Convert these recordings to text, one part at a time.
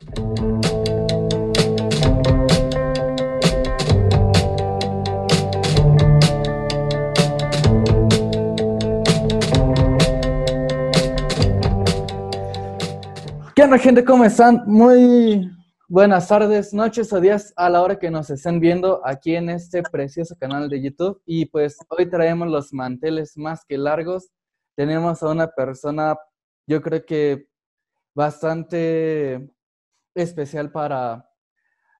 ¿Qué onda, gente? ¿Cómo están? Muy buenas tardes, noches o días a la hora que nos estén viendo aquí en este precioso canal de YouTube. Y pues hoy traemos los manteles más que largos. Tenemos a una persona, yo creo que bastante especial para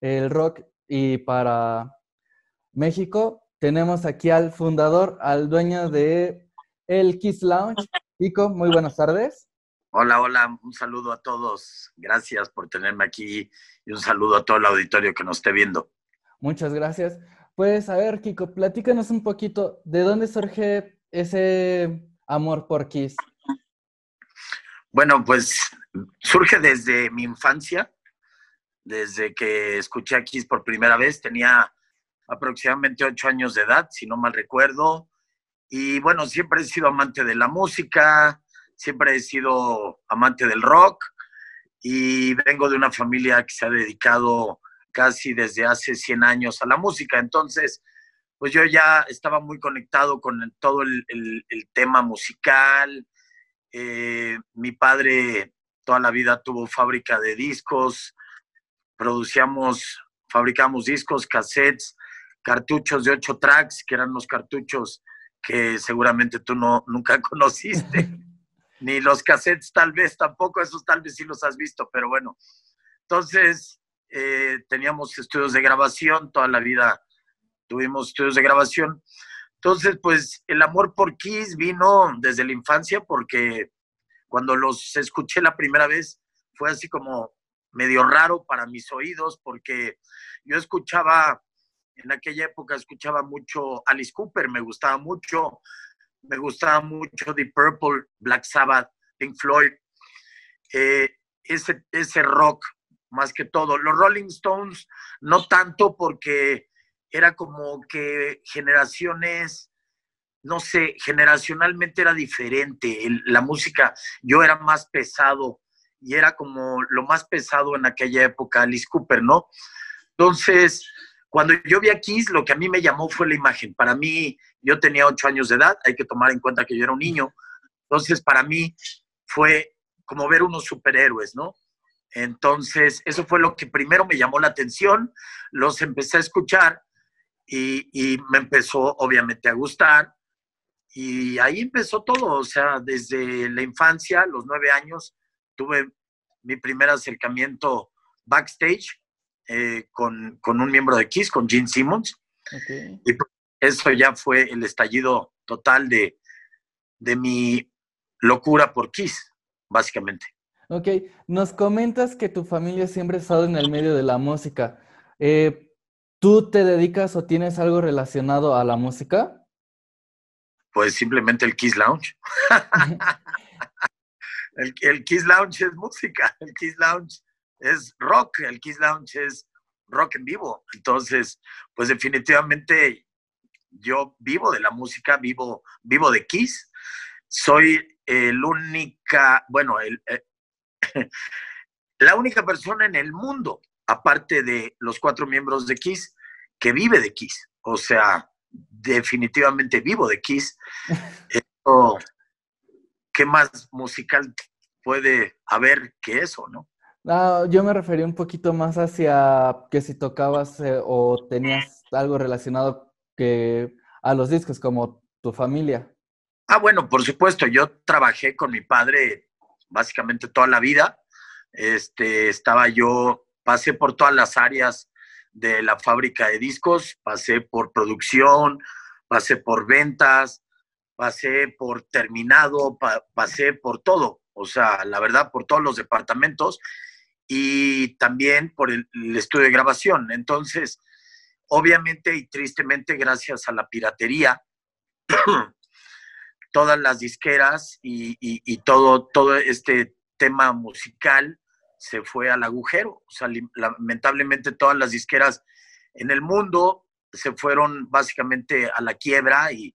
el rock y para México. Tenemos aquí al fundador, al dueño de el Kiss Lounge. Pico, muy buenas tardes. Hola, hola, un saludo a todos. Gracias por tenerme aquí y un saludo a todo el auditorio que nos esté viendo. Muchas gracias. Pues a ver, Kiko, platícanos un poquito, ¿de dónde surge ese amor por Kiss? Bueno, pues surge desde mi infancia, desde que escuché a Kiss por primera vez, tenía aproximadamente ocho años de edad, si no mal recuerdo, y bueno, siempre he sido amante de la música, siempre he sido amante del rock y vengo de una familia que se ha dedicado casi desde hace 100 años a la música. Entonces, pues yo ya estaba muy conectado con todo el, tema musical. Eh, mi padre toda la vida tuvo fábrica de discos, producíamos, fabricamos discos, cassettes, cartuchos de ocho tracks, que eran los cartuchos que seguramente tú no, nunca conociste. ni los cassettes tal vez tampoco, esos tal vez sí los has visto, pero bueno. Entonces, eh, teníamos estudios de grabación, toda la vida tuvimos estudios de grabación. Entonces, pues el amor por Kiss vino desde la infancia porque cuando los escuché la primera vez fue así como medio raro para mis oídos porque yo escuchaba, en aquella época escuchaba mucho Alice Cooper, me gustaba mucho, me gustaba mucho The Purple, Black Sabbath, Pink Floyd, eh, ese, ese rock más que todo. Los Rolling Stones, no tanto porque era como que generaciones, no sé, generacionalmente era diferente. la música, yo era más pesado y era como lo más pesado en aquella época, Alice Cooper, ¿no? Entonces, cuando yo vi a Kiss, lo que a mí me llamó fue la imagen. Para mí, yo tenía ocho años de edad, hay que tomar en cuenta que yo era un niño. Entonces, para mí fue como ver unos superhéroes, ¿no? Entonces, eso fue lo que primero me llamó la atención. Los empecé a escuchar y, me empezó obviamente a gustar. Y ahí empezó todo, o sea, desde la infancia, los nueve años, tuve mi primer acercamiento backstage eh, con, un miembro de Kiss, con Gene Simmons. Y eso ya fue el estallido total de, de mi locura por Kiss, básicamente. Ok, nos comentas que tu familia siempre ha estado en el medio de la música. Eh, ¿Tú te dedicas o tienes algo relacionado a la música? Pues simplemente el Kiss Lounge. el, el Kiss Lounge es música, el Kiss Lounge es rock, el Kiss Lounge es rock en vivo. Entonces, pues definitivamente yo vivo de la música, vivo, vivo de Kiss. Soy el única, bueno, el, eh, la única persona en el mundo, aparte de los cuatro miembros de Kiss, que vive de Kiss. O sea, definitivamente vivo de Kiss. ¿Qué más musical puede haber que eso, no? No, yo me refería un poquito más hacia que si tocabas eh, o tenías algo relacionado que a los discos, como tu familia. Ah, bueno, por supuesto, yo trabajé con mi padre básicamente toda la vida. Este, estaba yo, pasé por todas las áreas de la fábrica de discos, pasé por producción, pasé por ventas, pasé por terminado, pasé por todo, o sea, la verdad, por todos los departamentos y también por el, estudio de grabación. Entonces, obviamente y tristemente, gracias a la piratería, todas las disqueras y, todo, todo este tema musical se fue al agujero. O sea, lamentablemente todas las disqueras en el mundo se fueron básicamente a la quiebra y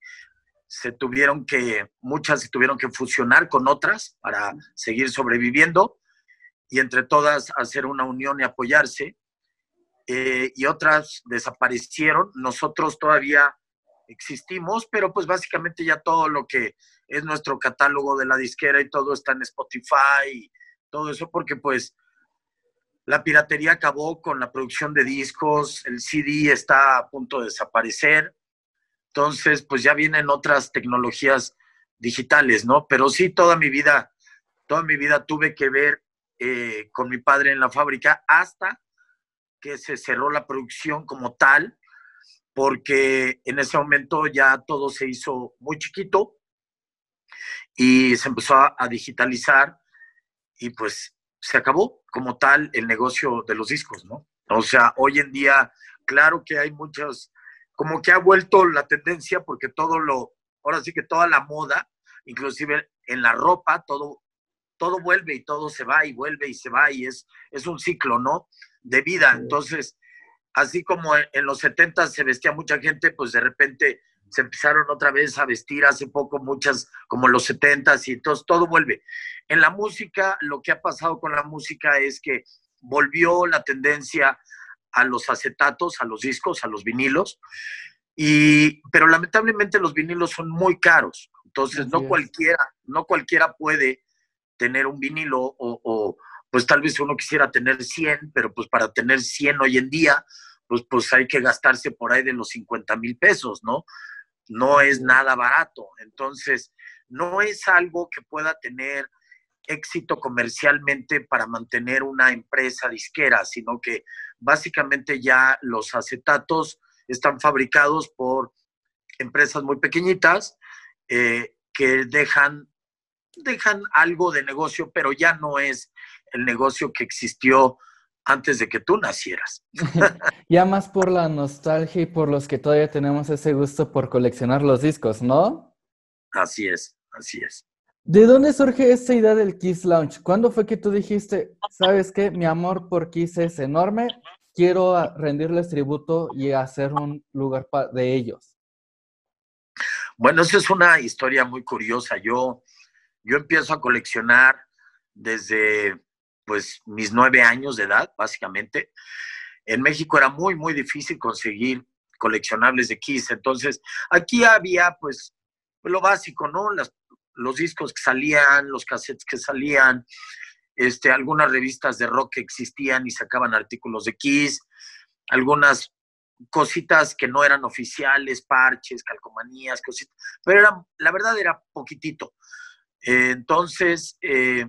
se tuvieron que, muchas se tuvieron que fusionar con otras para seguir sobreviviendo y entre todas hacer una unión y apoyarse. Eh, y otras desaparecieron. Nosotros todavía existimos, pero pues básicamente ya todo lo que es nuestro catálogo de la disquera y todo está en Spotify y todo eso, porque pues la piratería acabó con la producción de discos, el CD está a punto de desaparecer, entonces pues ya vienen otras tecnologías digitales, ¿no? Pero sí, toda mi vida, toda mi vida tuve que ver eh, con mi padre en la fábrica hasta que se cerró la producción como tal, porque en ese momento ya todo se hizo muy chiquito y se empezó a, a digitalizar y pues se acabó como tal el negocio de los discos, ¿no? O sea, hoy en día, claro que hay muchos, como que ha vuelto la tendencia porque todo lo, ahora sí que toda la moda, inclusive en la ropa, todo, todo vuelve y todo se va y vuelve y se va y es, es un ciclo, ¿no? De vida. Entonces, así como en los 70 se vestía mucha gente, pues de repente se empezaron otra vez a vestir hace poco muchas, como los 70 y entonces todo vuelve. En la música, lo que ha pasado con la música es que volvió la tendencia a los acetatos, a los discos, a los vinilos, y, pero lamentablemente los vinilos son muy caros, entonces no cualquiera, no cualquiera puede tener un vinilo o, o, pues tal vez uno quisiera tener 100, pero pues para tener 100 hoy en día, pues, pues hay que gastarse por ahí de los 50 mil pesos, ¿no? No es nada barato. Entonces, no es algo que pueda tener éxito comercialmente para mantener una empresa disquera, sino que básicamente ya los acetatos están fabricados por empresas muy pequeñitas eh, que dejan, dejan algo de negocio, pero ya no es el negocio que existió antes de que tú nacieras. ya más por la nostalgia y por los que todavía tenemos ese gusto por coleccionar los discos, ¿no? Así es, así es. ¿De dónde surge esta idea del Kiss Lounge? ¿Cuándo fue que tú dijiste, sabes qué, mi amor por Kiss es enorme, quiero rendirles tributo y hacer un lugar de ellos? Bueno, esa es una historia muy curiosa. Yo, yo empiezo a coleccionar desde pues mis nueve años de edad, básicamente. En México era muy, muy difícil conseguir coleccionables de Kiss. Entonces, aquí había pues lo básico, ¿no? Las los discos que salían, los cassettes que salían, este, algunas revistas de rock que existían y sacaban artículos de Kiss, algunas cositas que no eran oficiales, parches, calcomanías, cositas, pero era, la verdad era poquitito. entonces, eh,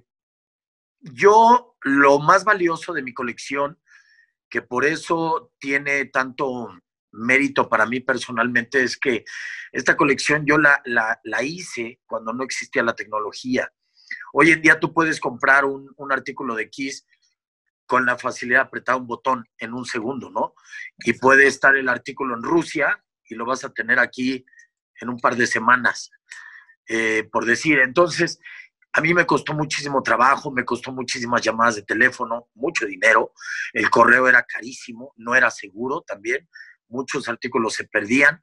yo lo más valioso de mi colección, que por eso tiene tanto mérito para mí personalmente es que esta colección yo la, la, hice cuando no existía la tecnología. Hoy en día tú puedes comprar un, un, artículo de Kiss con la facilidad de apretar un botón en un segundo, ¿no? Y puede estar el artículo en Rusia y lo vas a tener aquí en un par de semanas, eh, por decir. Entonces, a mí me costó muchísimo trabajo, me costó muchísimas llamadas de teléfono, mucho dinero. El correo era carísimo, no era seguro también muchos artículos se perdían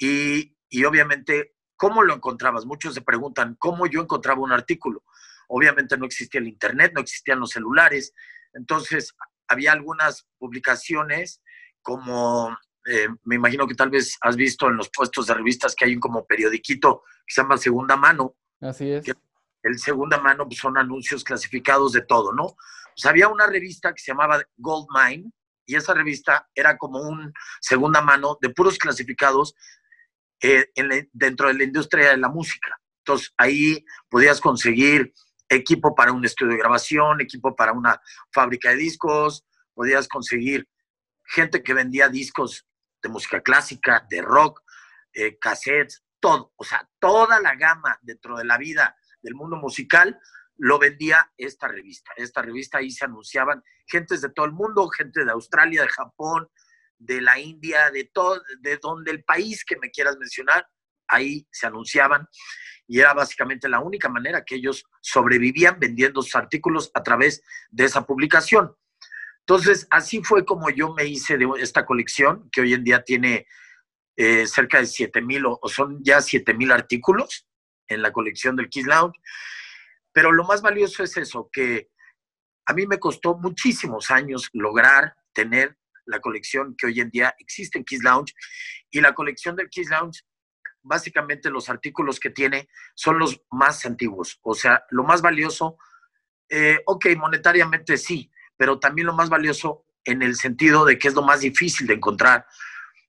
y, obviamente, ¿cómo lo encontrabas? Muchos se preguntan, ¿cómo yo encontraba un artículo? Obviamente no existía el Internet, no existían los celulares, entonces había algunas publicaciones como, eh, me imagino que tal vez has visto en los puestos de revistas que hay un como periodiquito que se llama Segunda Mano. Así es. el Segunda Mano pues, son anuncios clasificados de todo, ¿no? Pues había una revista que se llamaba Gold Mine, y esa revista era como un segunda mano de puros clasificados eh, dentro de la industria de la música. Entonces ahí podías conseguir equipo para un estudio de grabación, equipo para una fábrica de discos, podías conseguir gente que vendía discos de música clásica, de rock, eh, cassettes, todo, o sea, toda la gama dentro de la vida del mundo musical lo vendía esta revista. Esta revista ahí se anunciaban gentes de todo el mundo, gente de Australia, de Japón, de la India, de todo, de donde el país que me quieras mencionar, ahí se anunciaban y era básicamente la única manera que ellos sobrevivían vendiendo sus artículos a través de esa publicación. Entonces, así fue como yo me hice de esta colección, que hoy en día tiene eh, cerca de 7 mil o, son ya 7 mil artículos en la colección del Kiss Lounge. Pero lo más valioso es eso, que a mí me costó muchísimos años lograr tener la colección que hoy en día existe en Kiss Lounge. Y la colección del Kiss Lounge, básicamente los artículos que tiene son los más antiguos. O sea, lo más valioso, eh, ok, monetariamente sí, pero también lo más valioso en el sentido de que es lo más difícil de encontrar,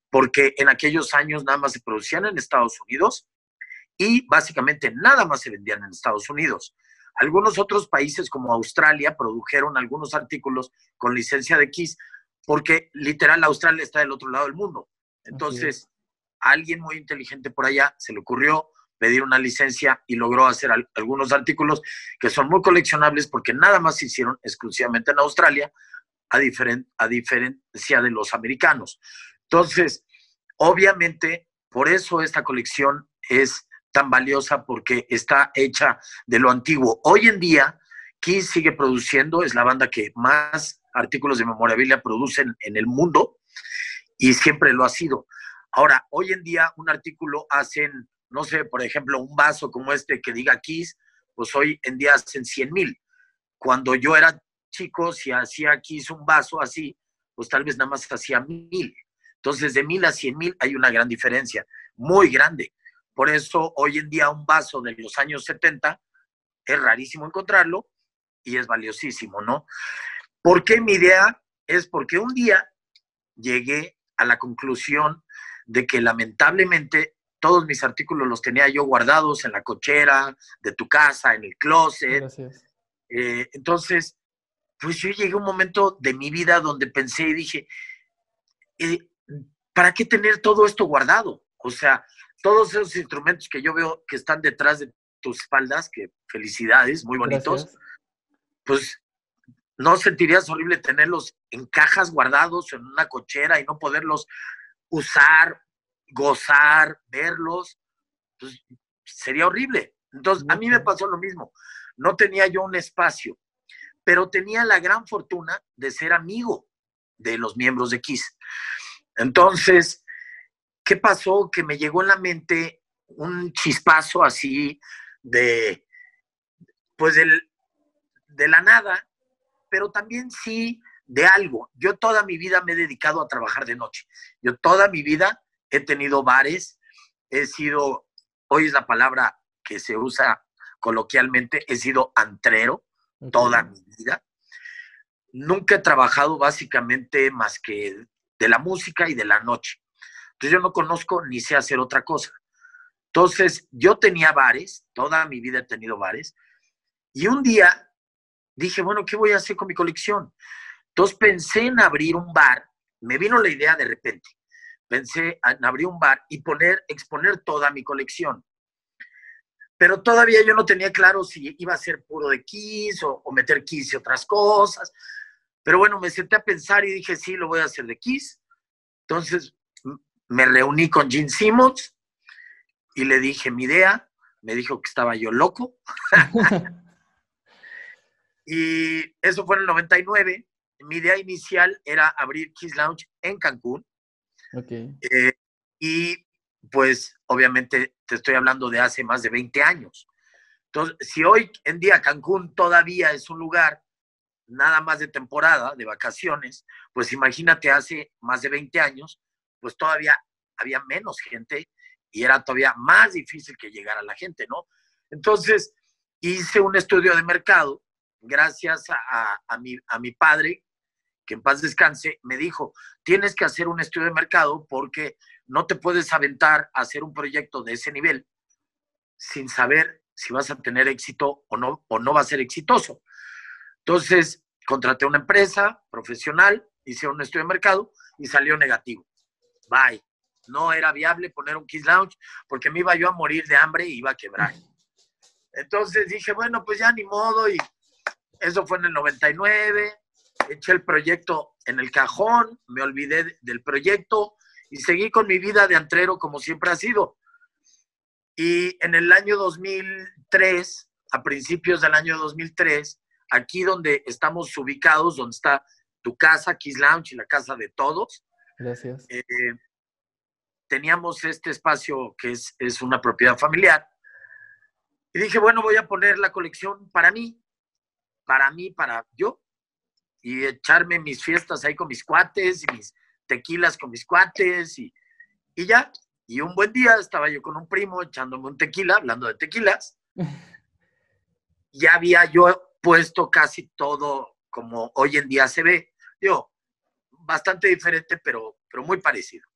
porque en aquellos años nada más se producían en Estados Unidos y básicamente nada más se vendían en Estados Unidos. Algunos otros países como Australia produjeron algunos artículos con licencia de Kiss, porque literal Australia está del otro lado del mundo. Entonces, a alguien muy inteligente por allá se le ocurrió pedir una licencia y logró hacer algunos artículos que son muy coleccionables porque nada más se hicieron exclusivamente en Australia, a, a diferencia de los americanos. Entonces, obviamente, por eso esta colección es tan valiosa porque está hecha de lo antiguo. Hoy en día, Kiss sigue produciendo, es la banda que más artículos de memorabilia producen en el mundo y siempre lo ha sido. Ahora, hoy en día un artículo hacen, no sé, por ejemplo, un vaso como este que diga Kiss, pues hoy en día hacen 100 mil. Cuando yo era chico, si hacía Kiss un vaso así, pues tal vez nada más hacía mil. Entonces, de mil a cien mil hay una gran diferencia, muy grande. Por eso, hoy en día, un vaso de los años 70 es rarísimo encontrarlo y es valiosísimo, ¿no? ¿Por qué mi idea? Es porque un día llegué a la conclusión de que lamentablemente todos mis artículos los tenía yo guardados en la cochera de tu casa, en el closet. Eh, entonces, pues yo llegué a un momento de mi vida donde pensé y dije, eh, ¿para qué tener todo esto guardado? O sea, todos esos instrumentos que yo veo que están detrás de tus espaldas, que felicidades, muy bonitos, pues no sentirías horrible tenerlos en cajas guardados en una cochera y no poderlos usar, gozar, verlos, pues sería horrible. Entonces, a mí me pasó lo mismo. No tenía yo un espacio, pero tenía la gran fortuna de ser amigo de los miembros de Kiss. Entonces, ¿qué pasó? Que me llegó en la mente un chispazo así de, pues de la nada, pero también sí de algo. Yo toda mi vida me he dedicado a trabajar de noche. Yo toda mi vida he tenido bares, he sido, hoy es la palabra que se usa coloquialmente, he sido antrero toda mi vida. Nunca he trabajado básicamente más que de la música y de la noche. Entonces yo no conozco ni sé hacer otra cosa. Entonces yo tenía bares, toda mi vida he tenido bares, y un día dije, bueno, ¿qué voy a hacer con mi colección? Entonces pensé en abrir un bar, me vino la idea de repente, pensé en abrir un bar y poner, exponer toda mi colección. Pero todavía yo no tenía claro si iba a ser puro de Kiss o, meter Kiss y otras cosas. Pero bueno, me senté a pensar y dije, sí, lo voy a hacer de Kiss. Entonces me reuní con Gene Simmons y le dije mi idea. Me dijo que estaba yo loco. y eso fue en el 99. Mi idea inicial era abrir Kiss Lounge en Cancún. Eh, y pues obviamente te estoy hablando de hace más de 20 años. Entonces, si hoy en día Cancún todavía es un lugar nada más de temporada, de vacaciones, pues imagínate hace más de 20 años, pues todavía había menos gente y era todavía más difícil que llegara la gente, ¿no? Entonces, hice un estudio de mercado gracias a, mi, a mi padre, que en paz descanse, me dijo, tienes que hacer un estudio de mercado porque no te puedes aventar a hacer un proyecto de ese nivel sin saber si vas a tener éxito o no, o no va a ser exitoso. Entonces, contraté una empresa profesional, hice un estudio de mercado y salió negativo. No era viable poner un Kiss Lounge porque me iba yo a morir de hambre y iba a quebrar. Entonces dije, bueno, pues ya ni modo y eso fue en el 99. Eché el proyecto en el cajón, me olvidé del proyecto y seguí con mi vida de antrero como siempre ha sido. Y en el año 2003, a principios del año 2003, aquí donde estamos ubicados, donde está tu casa, Kiss Lounge y la casa de todos. Gracias. Eh, teníamos este espacio que es, es una propiedad familiar. Y dije, bueno, voy a poner la colección para mí, para mí, para yo, y echarme mis fiestas ahí con mis cuates y mis tequilas con mis cuates y, y ya. Y un buen día estaba yo con un primo echándome un tequila, hablando de tequilas. ya había yo puesto casi todo como hoy en día se ve. Digo, bastante diferente, pero, pero muy parecido.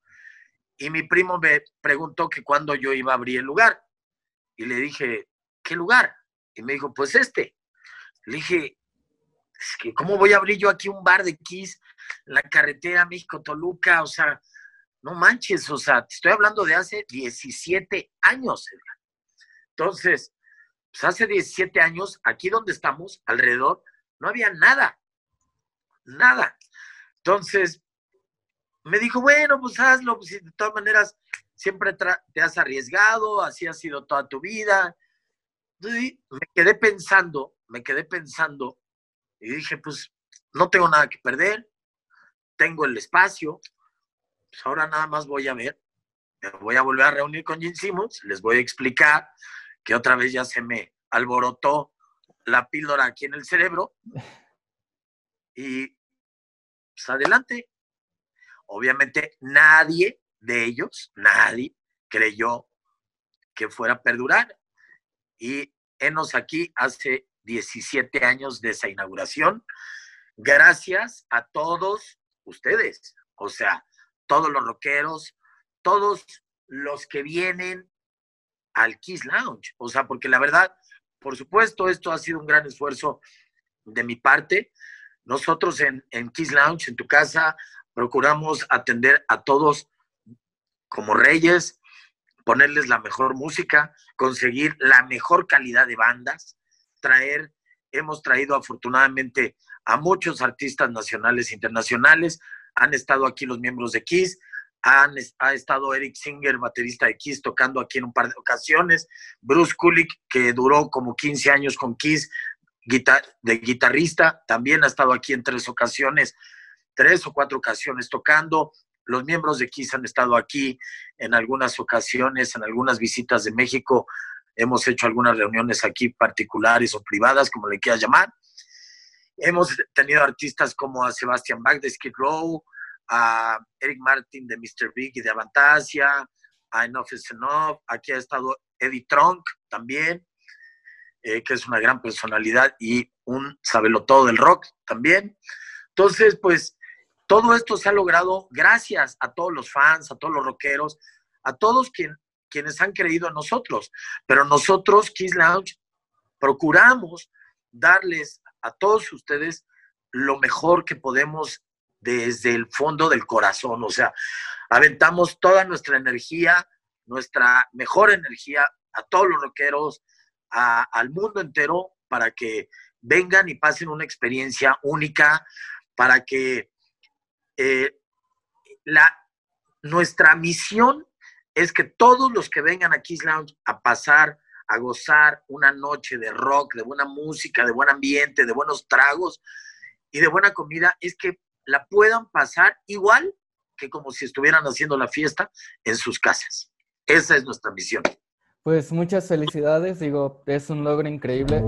Y mi primo me preguntó que cuándo yo iba a abrir el lugar. Y le dije, ¿qué lugar? Y me dijo, pues este. Le dije, que, ¿cómo voy a abrir yo aquí un bar de Kiss la carretera México-Toluca? O sea, no manches, o sea, estoy hablando de hace 17 años. Entonces, pues hace 17 años, aquí donde estamos, alrededor, no había nada, nada. Entonces, me dijo, bueno, pues hazlo, pues de todas maneras siempre te has arriesgado, así ha sido toda tu vida. me quedé pensando, me quedé pensando y dije, pues no tengo nada que perder, tengo el espacio, pues ahora nada más voy a ver, me voy a volver a reunir con Jim Simmons, les voy a explicar que otra vez ya se me alborotó la píldora aquí en el cerebro y pues adelante, Obviamente nadie de ellos, nadie creyó que fuera a perdurar. Y enos aquí hace 17 años de esa inauguración, gracias a todos ustedes, o sea, todos los rockeros, todos los que vienen al Kiss Lounge, o sea, porque la verdad, por supuesto, esto ha sido un gran esfuerzo de mi parte. Nosotros en, en Kiss Lounge, en tu casa, procuramos atender a todos como reyes, ponerles la mejor música, conseguir la mejor calidad de bandas, traer, hemos traído afortunadamente a muchos artistas nacionales e internacionales, han estado aquí los miembros de Kiss, han, ha estado Eric Singer, baterista de Kiss, tocando aquí en un par de ocasiones, Bruce Kulick, que duró como 15 años con Kiss, de guitarrista, también ha estado aquí en tres ocasiones tres o cuatro ocasiones tocando. Los miembros de Kiss han estado aquí en algunas ocasiones, en algunas visitas de México. Hemos hecho algunas reuniones aquí particulares o privadas, como le quieras llamar. Hemos tenido artistas como a Sebastian Bach de Skid Row, a Eric Martin de Mr. Big y de Avantasia, a Enough is Enough. Aquí ha estado Eddie Trunk también, eh, que es una gran personalidad y un todo del rock también. Entonces, pues todo esto se ha logrado gracias a todos los fans, a todos los rockeros, a todos quienes han creído en nosotros. Pero nosotros, Kiss Lounge, procuramos darles a todos ustedes lo mejor que podemos desde el fondo del corazón. O sea, aventamos toda nuestra energía, nuestra mejor energía a todos los rockeros, al mundo entero, para que vengan y pasen una experiencia única, para que eh, la, nuestra misión es que todos los que vengan a Kiss Lounge a pasar, a gozar una noche de rock, de buena música, de buen ambiente, de buenos tragos y de buena comida, es que la puedan pasar igual que como si estuvieran haciendo la fiesta en sus casas. Esa es nuestra misión. Pues muchas felicidades, digo, es un logro increíble.